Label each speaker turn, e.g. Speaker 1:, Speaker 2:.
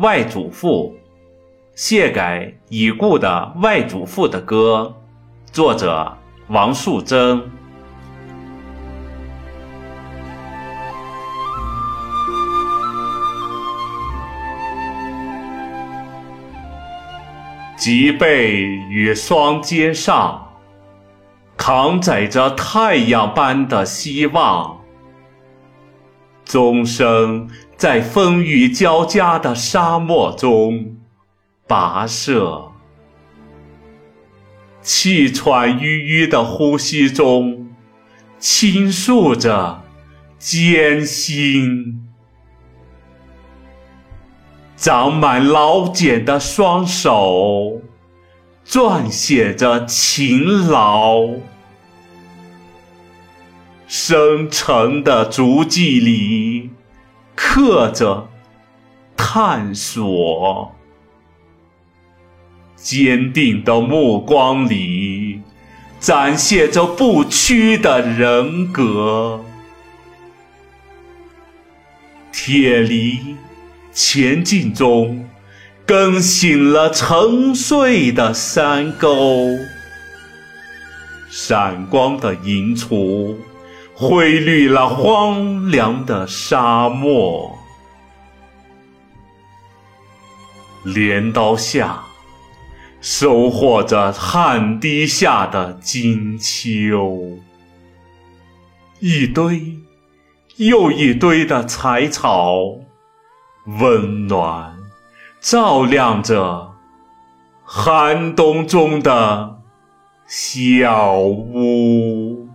Speaker 1: 外祖父，谢改已故的外祖父的歌，作者王树珍。脊背与双肩上，扛载着太阳般的希望。终生在风雨交加的沙漠中跋涉，气喘吁吁的呼吸中倾诉着艰辛，长满老茧的双手撰写着勤劳。深沉的足迹里，刻着探索；坚定的目光里，展现着不屈的人格。铁犁前进中，更醒了沉睡的山沟，闪光的银锄。灰绿了荒凉的沙漠，镰刀下收获着汗滴下的金秋，一堆又一堆的柴草，温暖照亮着寒冬中的小屋。